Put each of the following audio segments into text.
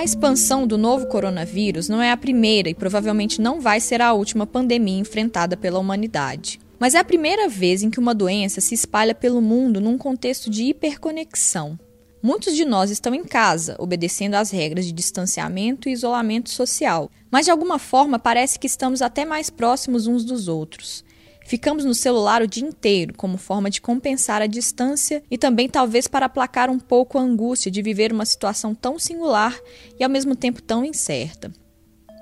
A expansão do novo coronavírus não é a primeira e provavelmente não vai ser a última pandemia enfrentada pela humanidade. Mas é a primeira vez em que uma doença se espalha pelo mundo num contexto de hiperconexão. Muitos de nós estão em casa, obedecendo às regras de distanciamento e isolamento social, mas de alguma forma parece que estamos até mais próximos uns dos outros. Ficamos no celular o dia inteiro, como forma de compensar a distância e também talvez para aplacar um pouco a angústia de viver uma situação tão singular e ao mesmo tempo tão incerta.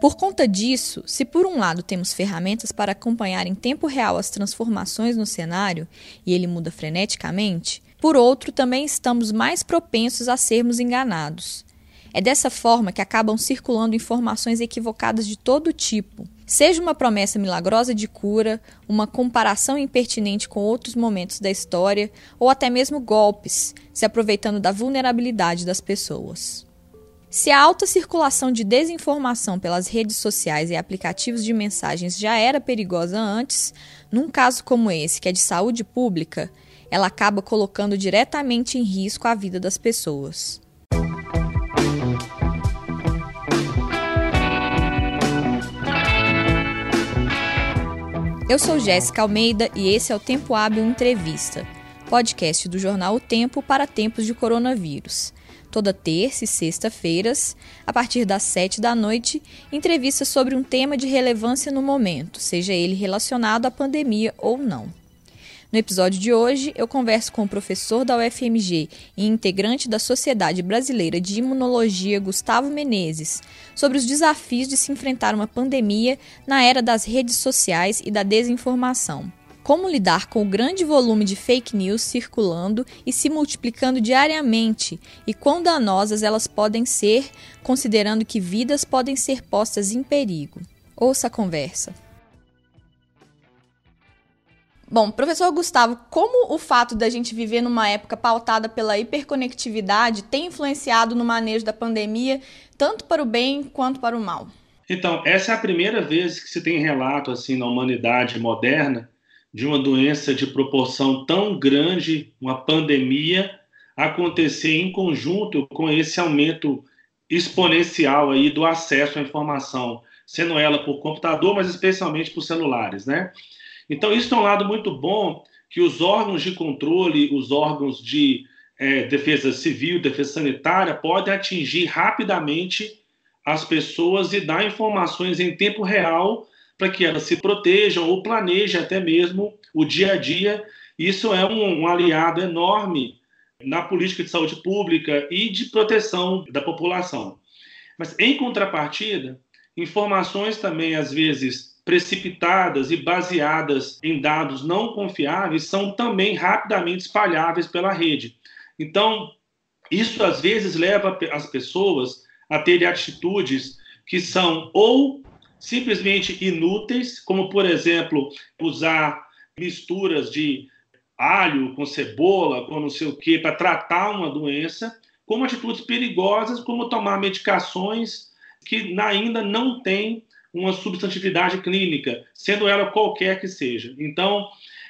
Por conta disso, se por um lado temos ferramentas para acompanhar em tempo real as transformações no cenário e ele muda freneticamente, por outro, também estamos mais propensos a sermos enganados. É dessa forma que acabam circulando informações equivocadas de todo tipo, seja uma promessa milagrosa de cura, uma comparação impertinente com outros momentos da história, ou até mesmo golpes, se aproveitando da vulnerabilidade das pessoas. Se a alta circulação de desinformação pelas redes sociais e aplicativos de mensagens já era perigosa antes, num caso como esse, que é de saúde pública, ela acaba colocando diretamente em risco a vida das pessoas. Eu sou Jéssica Almeida e esse é o Tempo Hábil Entrevista, podcast do jornal O Tempo para tempos de coronavírus. Toda terça e sexta-feiras, a partir das sete da noite, entrevistas sobre um tema de relevância no momento, seja ele relacionado à pandemia ou não. No episódio de hoje, eu converso com o professor da UFMG e integrante da Sociedade Brasileira de Imunologia, Gustavo Menezes, sobre os desafios de se enfrentar uma pandemia na era das redes sociais e da desinformação. Como lidar com o grande volume de fake news circulando e se multiplicando diariamente e quão danosas elas podem ser, considerando que vidas podem ser postas em perigo. Ouça a conversa. Bom, professor Gustavo, como o fato da gente viver numa época pautada pela hiperconectividade tem influenciado no manejo da pandemia, tanto para o bem quanto para o mal? Então, essa é a primeira vez que se tem relato assim na humanidade moderna de uma doença de proporção tão grande, uma pandemia, acontecer em conjunto com esse aumento exponencial aí do acesso à informação, sendo ela por computador, mas especialmente por celulares, né? Então, isso é um lado muito bom que os órgãos de controle, os órgãos de é, defesa civil, defesa sanitária, podem atingir rapidamente as pessoas e dar informações em tempo real para que elas se protejam ou planejem até mesmo o dia a dia. Isso é um, um aliado enorme na política de saúde pública e de proteção da população. Mas, em contrapartida, informações também, às vezes, precipitadas e baseadas em dados não confiáveis são também rapidamente espalháveis pela rede. Então, isso às vezes leva as pessoas a terem atitudes que são ou simplesmente inúteis, como por exemplo, usar misturas de alho com cebola, com não sei o que, para tratar uma doença, como atitudes perigosas, como tomar medicações que ainda não têm uma substantividade clínica, sendo ela qualquer que seja. Então,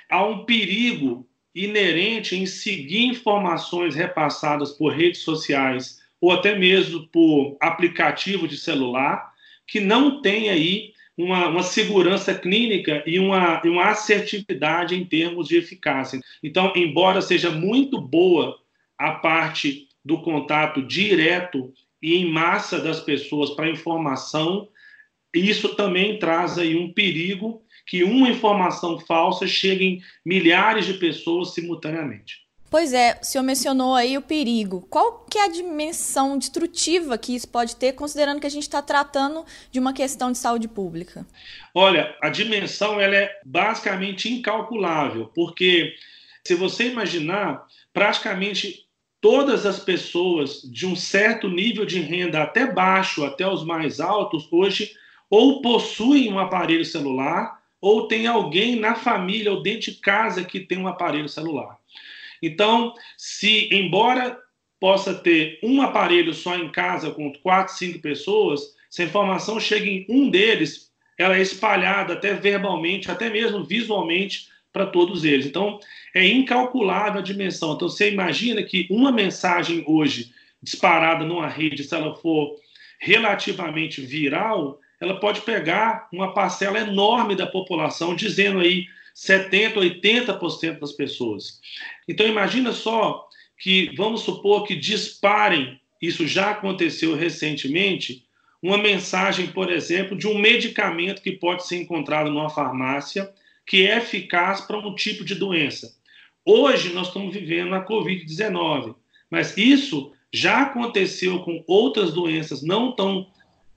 há um perigo inerente em seguir informações repassadas por redes sociais ou até mesmo por aplicativo de celular que não tem aí uma, uma segurança clínica e uma, uma assertividade em termos de eficácia. Então, embora seja muito boa a parte do contato direto e em massa das pessoas para informação, isso também traz aí um perigo que uma informação falsa chegue em milhares de pessoas simultaneamente. Pois é, o senhor mencionou aí o perigo. Qual que é a dimensão destrutiva que isso pode ter, considerando que a gente está tratando de uma questão de saúde pública? Olha, a dimensão ela é basicamente incalculável, porque se você imaginar, praticamente todas as pessoas de um certo nível de renda, até baixo, até os mais altos, hoje ou possuem um aparelho celular, ou tem alguém na família ou dentro de casa que tem um aparelho celular. Então, se embora possa ter um aparelho só em casa com quatro, cinco pessoas, se a informação chega em um deles, ela é espalhada até verbalmente, até mesmo visualmente para todos eles. Então, é incalculável a dimensão. Então, você imagina que uma mensagem hoje disparada numa rede, se ela for relativamente viral, ela pode pegar uma parcela enorme da população, dizendo aí 70, 80% das pessoas. Então imagina só que vamos supor que disparem, isso já aconteceu recentemente, uma mensagem, por exemplo, de um medicamento que pode ser encontrado numa farmácia que é eficaz para um tipo de doença. Hoje nós estamos vivendo a COVID-19, mas isso já aconteceu com outras doenças não tão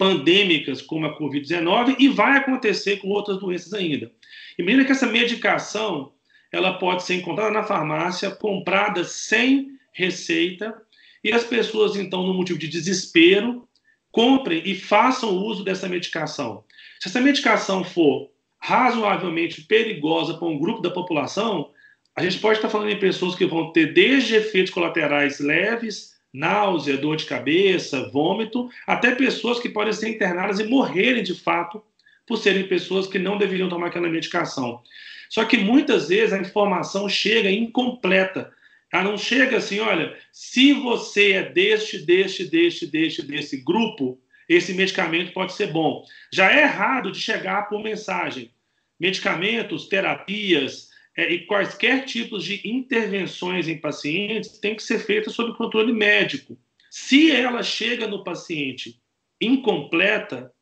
pandêmicas como a Covid-19 e vai acontecer com outras doenças ainda. Imagina que essa medicação ela pode ser encontrada na farmácia, comprada sem receita, e as pessoas, então, no motivo de desespero, comprem e façam uso dessa medicação. Se essa medicação for razoavelmente perigosa para um grupo da população, a gente pode estar falando em pessoas que vão ter desde efeitos colaterais leves náusea, dor de cabeça, vômito, até pessoas que podem ser internadas e morrerem de fato por serem pessoas que não deveriam tomar aquela medicação. Só que muitas vezes a informação chega incompleta. Ela não chega assim, olha, se você é deste, deste, deste, deste, desse grupo, esse medicamento pode ser bom. Já é errado de chegar por mensagem. Medicamentos, terapias, é, e quaisquer tipos de intervenções em pacientes têm que ser feitas sob controle médico. Se ela chega no paciente incompleta,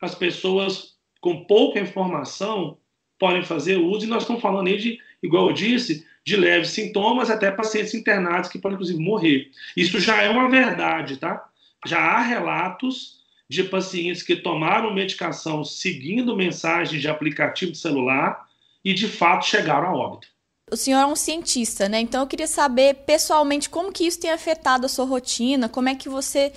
as pessoas com pouca informação podem fazer uso, e nós estamos falando aí de, igual eu disse, de leves sintomas até pacientes internados que podem, inclusive, morrer. Isso já é uma verdade, tá? Já há relatos de pacientes que tomaram medicação seguindo mensagens de aplicativo de celular e de fato chegaram a óbito. O senhor é um cientista, né? Então eu queria saber pessoalmente como que isso tem afetado a sua rotina, como é que você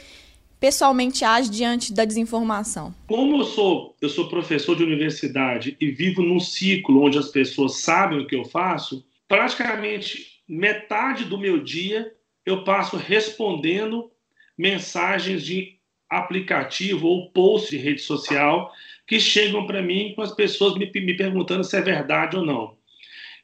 pessoalmente age diante da desinformação? Como eu sou, eu sou professor de universidade e vivo num ciclo onde as pessoas sabem o que eu faço, praticamente metade do meu dia eu passo respondendo mensagens de aplicativo ou post de rede social que chegam para mim com as pessoas me, me perguntando se é verdade ou não.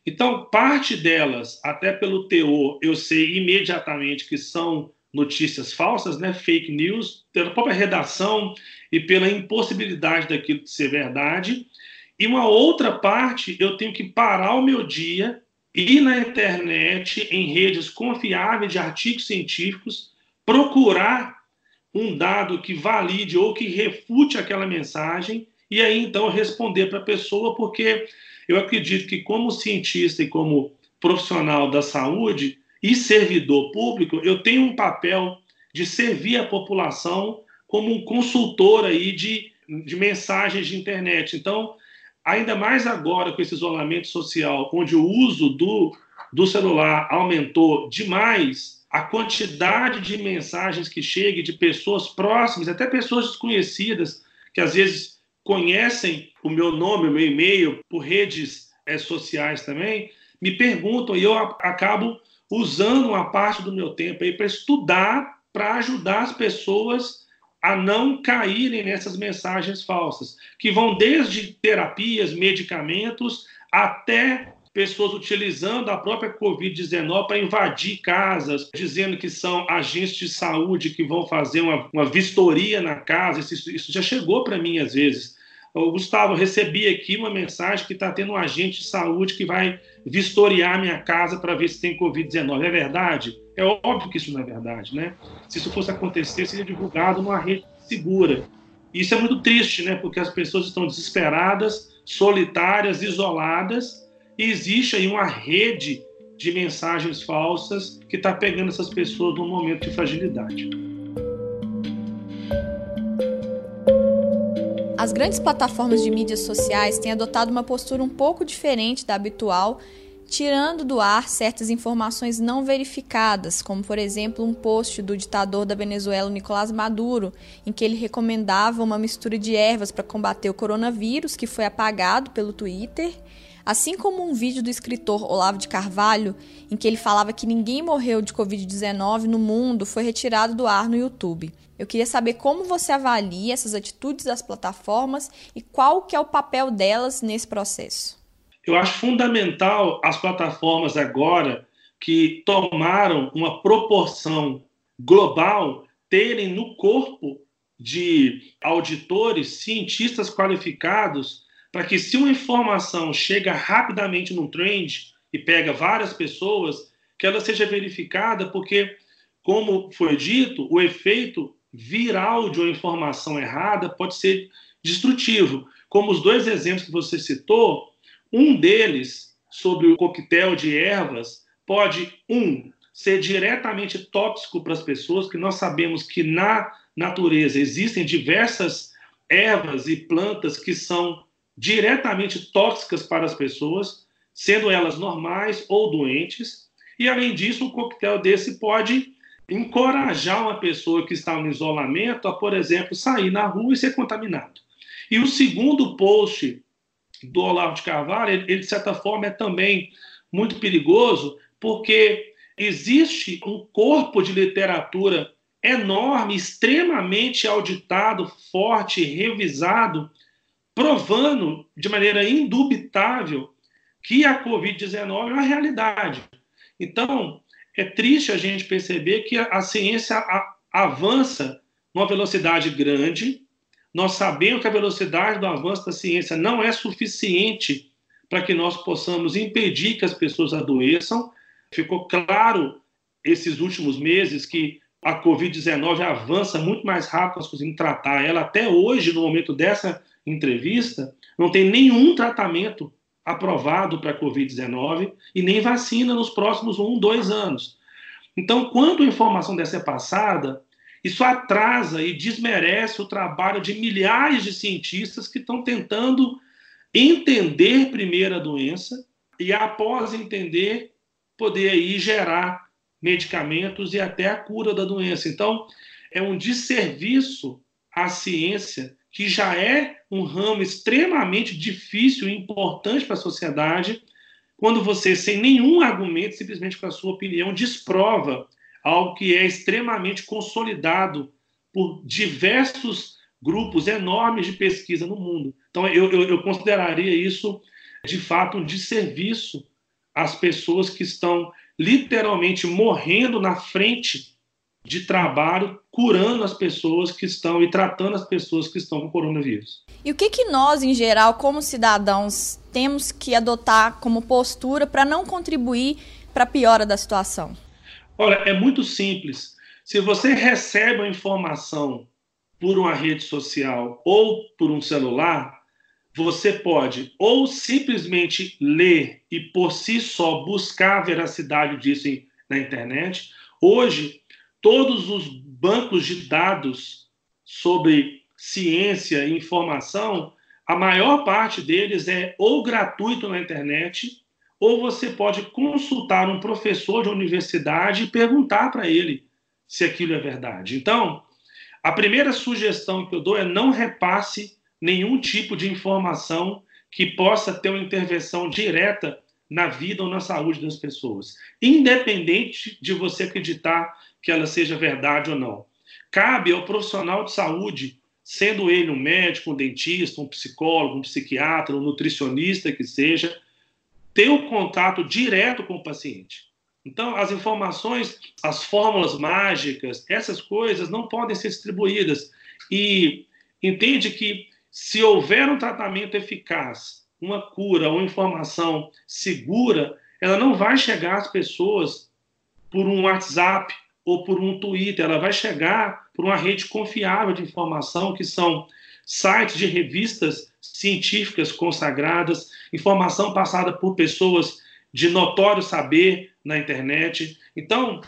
Então, parte delas, até pelo teor, eu sei imediatamente que são notícias falsas, né, fake news, pela própria redação e pela impossibilidade daquilo de ser verdade. E uma outra parte, eu tenho que parar o meu dia, ir na internet, em redes confiáveis de artigos científicos, procurar um dado que valide ou que refute aquela mensagem e aí então responder para a pessoa, porque eu acredito que, como cientista e como profissional da saúde e servidor público, eu tenho um papel de servir a população como um consultor aí de, de mensagens de internet. Então, ainda mais agora com esse isolamento social, onde o uso do, do celular aumentou demais, a quantidade de mensagens que chega de pessoas próximas, até pessoas desconhecidas, que às vezes conhecem o meu nome, o meu e-mail, por redes é, sociais também, me perguntam e eu acabo usando uma parte do meu tempo aí para estudar, para ajudar as pessoas a não caírem nessas mensagens falsas, que vão desde terapias, medicamentos, até pessoas utilizando a própria Covid-19 para invadir casas, dizendo que são agentes de saúde que vão fazer uma, uma vistoria na casa. Isso, isso já chegou para mim às vezes. Gustavo, recebi aqui uma mensagem que está tendo um agente de saúde que vai vistoriar minha casa para ver se tem Covid-19. É verdade? É óbvio que isso não é verdade, né? Se isso fosse acontecer, seria divulgado numa rede segura. Isso é muito triste, né? Porque as pessoas estão desesperadas, solitárias, isoladas, e existe aí uma rede de mensagens falsas que está pegando essas pessoas num momento de fragilidade. As grandes plataformas de mídias sociais têm adotado uma postura um pouco diferente da habitual, tirando do ar certas informações não verificadas, como por exemplo um post do ditador da Venezuela Nicolás Maduro, em que ele recomendava uma mistura de ervas para combater o coronavírus, que foi apagado pelo Twitter, assim como um vídeo do escritor Olavo de Carvalho, em que ele falava que ninguém morreu de Covid-19 no mundo, foi retirado do ar no YouTube. Eu queria saber como você avalia essas atitudes das plataformas e qual que é o papel delas nesse processo. Eu acho fundamental as plataformas agora que tomaram uma proporção global terem no corpo de auditores, cientistas qualificados, para que se uma informação chega rapidamente num trend e pega várias pessoas, que ela seja verificada, porque, como foi dito, o efeito viral de uma informação errada pode ser destrutivo. Como os dois exemplos que você citou, um deles, sobre o coquetel de ervas, pode, um, ser diretamente tóxico para as pessoas, que nós sabemos que na natureza existem diversas ervas e plantas que são diretamente tóxicas para as pessoas, sendo elas normais ou doentes. E além disso, um coquetel desse pode encorajar uma pessoa que está no isolamento a, por exemplo, sair na rua e ser contaminado. E o segundo post do Olavo de Carvalho, ele, ele de certa forma é também muito perigoso, porque existe um corpo de literatura enorme, extremamente auditado, forte, revisado, provando de maneira indubitável que a Covid-19 é uma realidade. Então, é triste a gente perceber que a, ciência avança numa velocidade grande. Nós sabemos que a velocidade do avanço da ciência não é suficiente para que nós possamos impedir que as pessoas adoeçam. Ficou claro esses últimos meses que a Covid-19 avança muito mais rápido, nós conseguimos tratar ela. Até hoje, no momento dessa entrevista, não tem nenhum tratamento aprovado para a Covid-19 e nem vacina nos próximos um, dois anos. Então, quando a informação dessa é passada, isso atrasa e desmerece o trabalho de milhares de cientistas que estão tentando entender primeiro a doença e, após entender, poder aí gerar medicamentos e até a cura da doença. Então, é um desserviço à ciência que já é um ramo extremamente difícil e importante para a sociedade, quando você, sem nenhum argumento, simplesmente com a sua opinião, desprova algo que é extremamente consolidado por diversos grupos enormes de pesquisa no mundo. Então, eu, eu, eu consideraria isso, de fato, um desserviço às pessoas que estão literalmente morrendo na frente de trabalho curando as pessoas que estão e tratando as pessoas que estão com coronavírus. E o que, que nós, em geral, como cidadãos, temos que adotar como postura para não contribuir para a piora da situação? Olha, é muito simples. Se você recebe a informação por uma rede social ou por um celular, você pode ou simplesmente ler e por si só buscar a veracidade disso na internet. Hoje, todos os bancos de dados sobre ciência e informação, a maior parte deles é ou gratuito na internet, ou você pode consultar um professor de universidade e perguntar para ele se aquilo é verdade. Então, a primeira sugestão que eu dou é não repasse nenhum tipo de informação que possa ter uma intervenção direta na vida ou na saúde das pessoas, independente de você acreditar que ela seja verdade ou não. Cabe ao profissional de saúde, sendo ele um médico, um dentista, um psicólogo, um psiquiatra, um nutricionista que seja, ter o um contato direto com o paciente. Então, as informações, as fórmulas mágicas, essas coisas não podem ser distribuídas. E entende que se houver um tratamento eficaz, uma cura ou informação segura, ela não vai chegar às pessoas por um WhatsApp ou por um Twitter, ela vai chegar por uma rede confiável de informação, que são sites de revistas científicas consagradas, informação passada por pessoas de notório saber na internet. Então,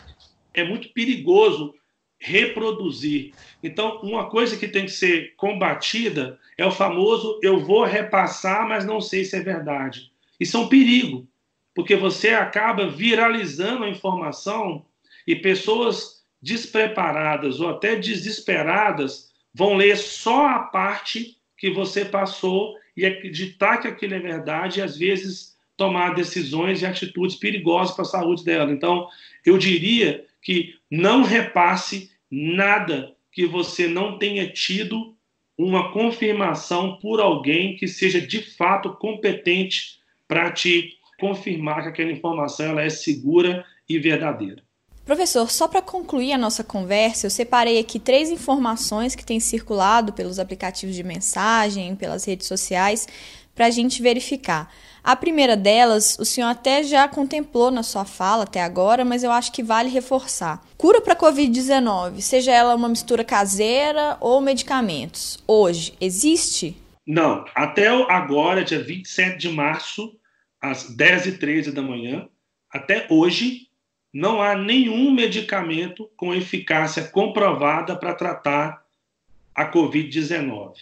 é muito perigoso reproduzir. Então, uma coisa que tem que ser combatida é o famoso eu vou repassar, mas não sei se é verdade. Isso é um perigo, porque você acaba viralizando a informação e pessoas despreparadas ou até desesperadas vão ler só a parte que você passou e acreditar que aquilo é verdade e às vezes tomar decisões e atitudes perigosas para a saúde dela. Então, eu diria que não repasse nada que você não tenha tido uma confirmação por alguém que seja de fato competente para te confirmar que aquela informação ela é segura e verdadeira. Professor, só para concluir a nossa conversa, eu separei aqui três informações que têm circulado pelos aplicativos de mensagem, pelas redes sociais, para a gente verificar. A primeira delas, o senhor até já contemplou na sua fala até agora, mas eu acho que vale reforçar. Cura para Covid-19, seja ela uma mistura caseira ou medicamentos, hoje existe? Não. Até agora, dia 27 de março, às 10h13 da manhã, até hoje, não há nenhum medicamento com eficácia comprovada para tratar a Covid-19.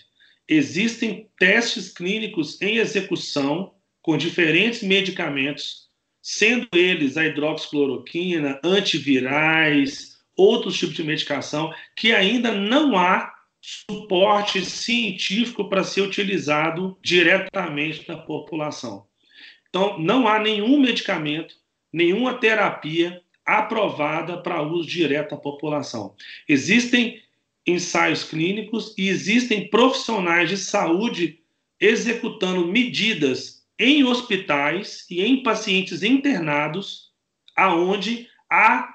Existem testes clínicos em execução com diferentes medicamentos, sendo eles a hidroxicloroquina, antivirais, outros tipos de medicação, que ainda não há suporte científico para ser utilizado diretamente na população. Então, não há nenhum medicamento nenhuma terapia aprovada para uso direto à população. Existem ensaios clínicos e existem profissionais de saúde executando medidas em hospitais e em pacientes internados aonde há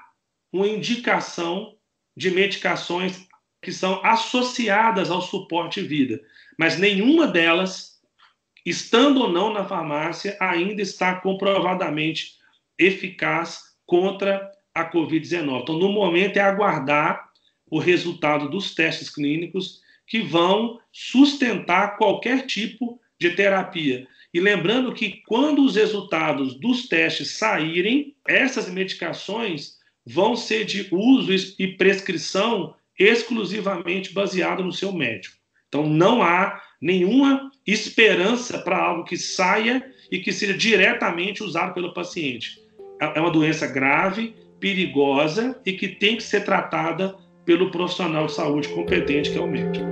uma indicação de medicações que são associadas ao suporte vida, mas nenhuma delas, estando ou não na farmácia, ainda está comprovadamente eficaz contra a Covid-19. Então, no momento, é aguardar o resultado dos testes clínicos que vão sustentar qualquer tipo de terapia. E lembrando que quando os resultados dos testes saírem, essas medicações vão ser de uso e prescrição exclusivamente baseado no seu médico. Então não há nenhuma esperança para algo que saia e que seja diretamente usado pelo paciente é uma doença grave, perigosa e que tem que ser tratada pelo profissional de saúde competente, que é o médico.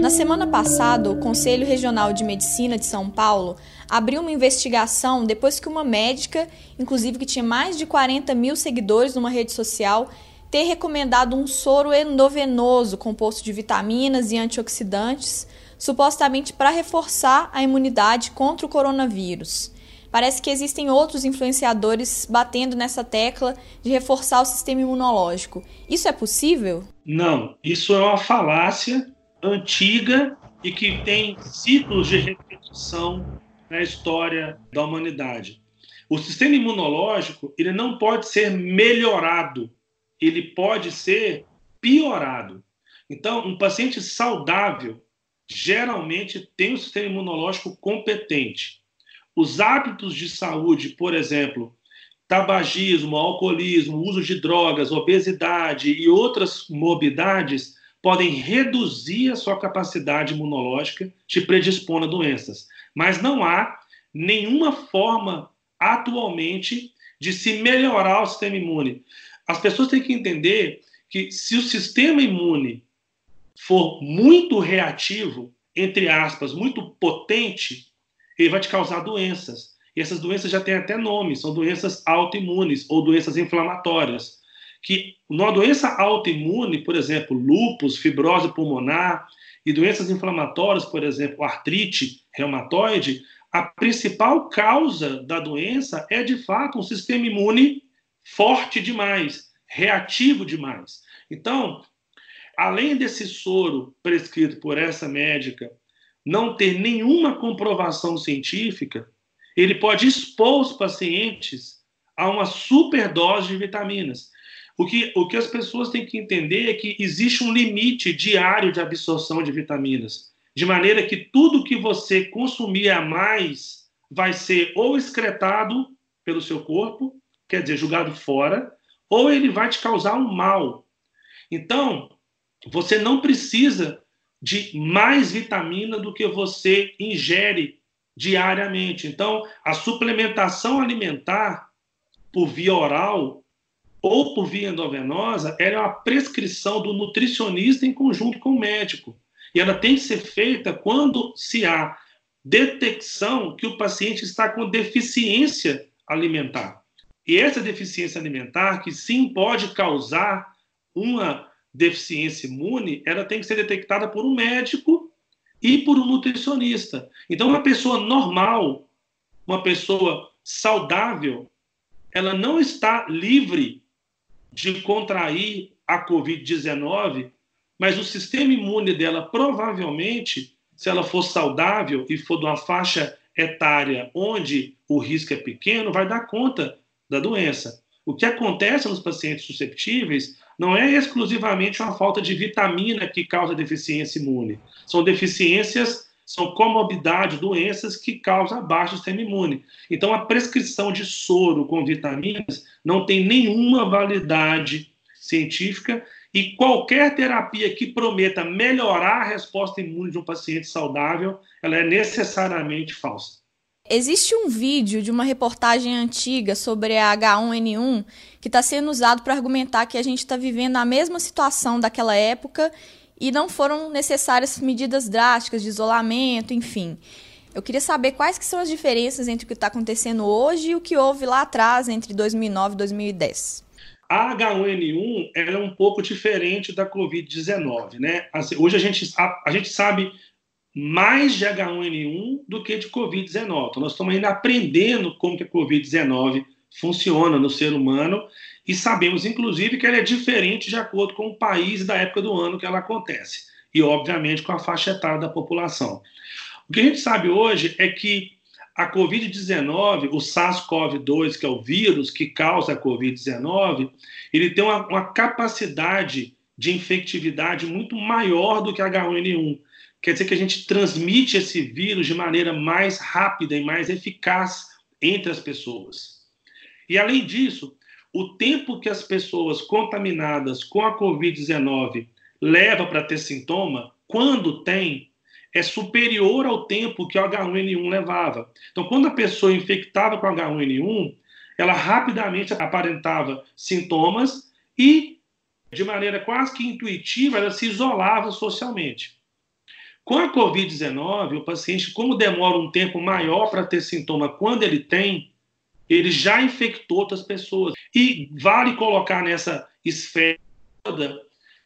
Na semana passada, o Conselho Regional de Medicina de São Paulo abriu uma investigação depois que uma médica, inclusive que tinha mais de 40 mil seguidores numa rede social, ter recomendado um soro endovenoso composto de vitaminas e antioxidantes supostamente para reforçar a imunidade contra o coronavírus. Parece que existem outros influenciadores batendo nessa tecla de reforçar o sistema imunológico. Isso é possível? Não, isso é uma falácia antiga e que tem ciclos de repetição na história da humanidade. O sistema imunológico ele não pode ser melhorado, ele pode ser piorado. Então, um paciente saudável geralmente tem um sistema imunológico competente. Os hábitos de saúde, por exemplo, tabagismo, alcoolismo, uso de drogas, obesidade e outras morbidades podem reduzir a sua capacidade imunológica, te predispondo a doenças. Mas não há nenhuma forma atualmente de se melhorar o sistema imune. As pessoas têm que entender que se o sistema imune for muito reativo, entre aspas, muito potente, ele vai te causar doenças. E essas doenças já têm até nome, são doenças autoimunes ou doenças inflamatórias. Que numa doença autoimune, por exemplo, lúpus, fibrose pulmonar e doenças inflamatórias, por exemplo, artrite reumatoide, a principal causa da doença é de fato um sistema imune forte demais, reativo demais. Então, além desse soro prescrito por essa médica não ter nenhuma comprovação científica, ele pode expor os pacientes a uma superdose de vitaminas. O que, o que as pessoas têm que entender é que existe um limite diário de absorção de vitaminas, de maneira que tudo que você consumir a mais vai ser ou excretado pelo seu corpo, quer dizer, jogado fora, ou ele vai te causar um mal. Então, você não precisa de mais vitamina do que você ingere diariamente. Então, a suplementação alimentar por via oral ou por via endovenosa é uma prescrição do nutricionista em conjunto com o médico. E ela tem que ser feita quando se há detecção que o paciente está com deficiência alimentar. E essa deficiência alimentar, que sim pode causar uma deficiência imune, ela tem que ser detectada por um médico e por um nutricionista. Então, uma pessoa normal, uma pessoa saudável, ela não está livre de contrair a Covid-19, mas o sistema imune dela provavelmente, se ela for saudável e for de uma faixa etária onde o risco é pequeno, vai dar conta da doença. O que acontece nos pacientes susceptíveis não é exclusivamente uma falta de vitamina que causa deficiência imune. São deficiências, são comorbidades, doenças que causam baixo sistema imune. Então, a prescrição de soro com vitaminas não tem nenhuma validade científica e qualquer terapia que prometa melhorar a resposta imune de um paciente saudável, ela é necessariamente falsa. Existe um vídeo de uma reportagem antiga sobre a H1N1 que está sendo usado para argumentar que a gente está vivendo a mesma situação daquela época e não foram necessárias medidas drásticas de isolamento, enfim. Eu queria saber quais que são as diferenças entre o que está acontecendo hoje e o que houve lá atrás, entre 2009 e 2010. A H1N1 é um pouco diferente da Covid-19, né? Assim, hoje a gente, a, a gente sabe mais de H1N1 do que de Covid-19. Então, nós estamos ainda aprendendo como que a Covid-19 funciona no ser humano e sabemos, inclusive, que ela é diferente de acordo com o país e da época do ano que ela acontece. E, obviamente, com a faixa etária da população. O que a gente sabe hoje é que a Covid-19, o SARS-CoV-2, que é o vírus que causa a Covid-19, ele tem uma, uma capacidade de infectividade muito maior do que a H1N1 quer dizer que a gente transmite esse vírus de maneira mais rápida e mais eficaz entre as pessoas. E além disso, o tempo que as pessoas contaminadas com a Covid-19 leva para ter sintoma, quando tem, é superior ao tempo que o H1N1 levava. Então, quando a pessoa infectava com H1N1, ela rapidamente aparentava sintomas e, de maneira quase que intuitiva, ela se isolava socialmente. Com a Covid-19, o paciente, como demora um tempo maior para ter sintoma quando ele tem, ele já infectou outras pessoas. E vale colocar nessa esfera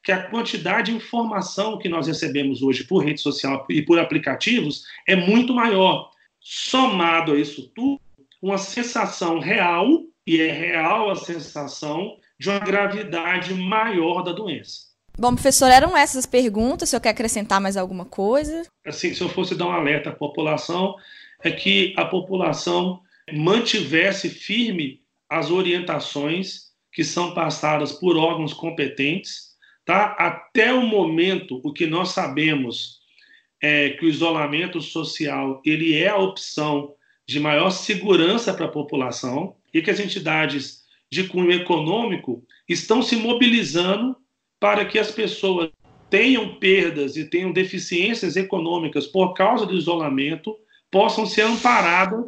que a quantidade de informação que nós recebemos hoje por rede social e por aplicativos é muito maior. Somado a isso tudo, uma sensação real, e é real a sensação de uma gravidade maior da doença. Bom, professor, eram essas as perguntas. Se eu quer acrescentar mais alguma coisa? Assim, se eu fosse dar um alerta à população, é que a população mantivesse firme as orientações que são passadas por órgãos competentes, tá? Até o momento, o que nós sabemos é que o isolamento social ele é a opção de maior segurança para a população e que as entidades de cunho econômico estão se mobilizando para que as pessoas tenham perdas e tenham deficiências econômicas por causa do isolamento possam ser amparadas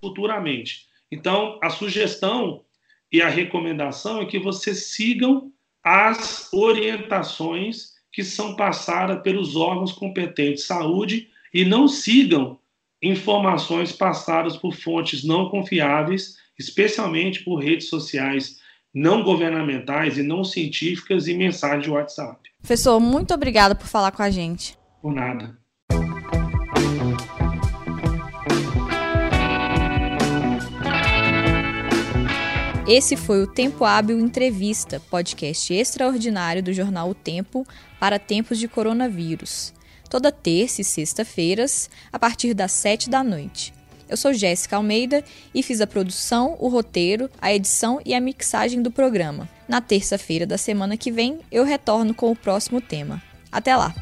futuramente. Então, a sugestão e a recomendação é que vocês sigam as orientações que são passadas pelos órgãos competentes de saúde e não sigam informações passadas por fontes não confiáveis, especialmente por redes sociais não governamentais e não científicas e mensagens de WhatsApp. Professor, muito obrigada por falar com a gente. Por nada. Esse foi o Tempo Hábil Entrevista, podcast extraordinário do jornal O Tempo para tempos de coronavírus. Toda terça e sexta-feiras, a partir das sete da noite. Eu sou Jéssica Almeida e fiz a produção, o roteiro, a edição e a mixagem do programa. Na terça-feira da semana que vem, eu retorno com o próximo tema. Até lá!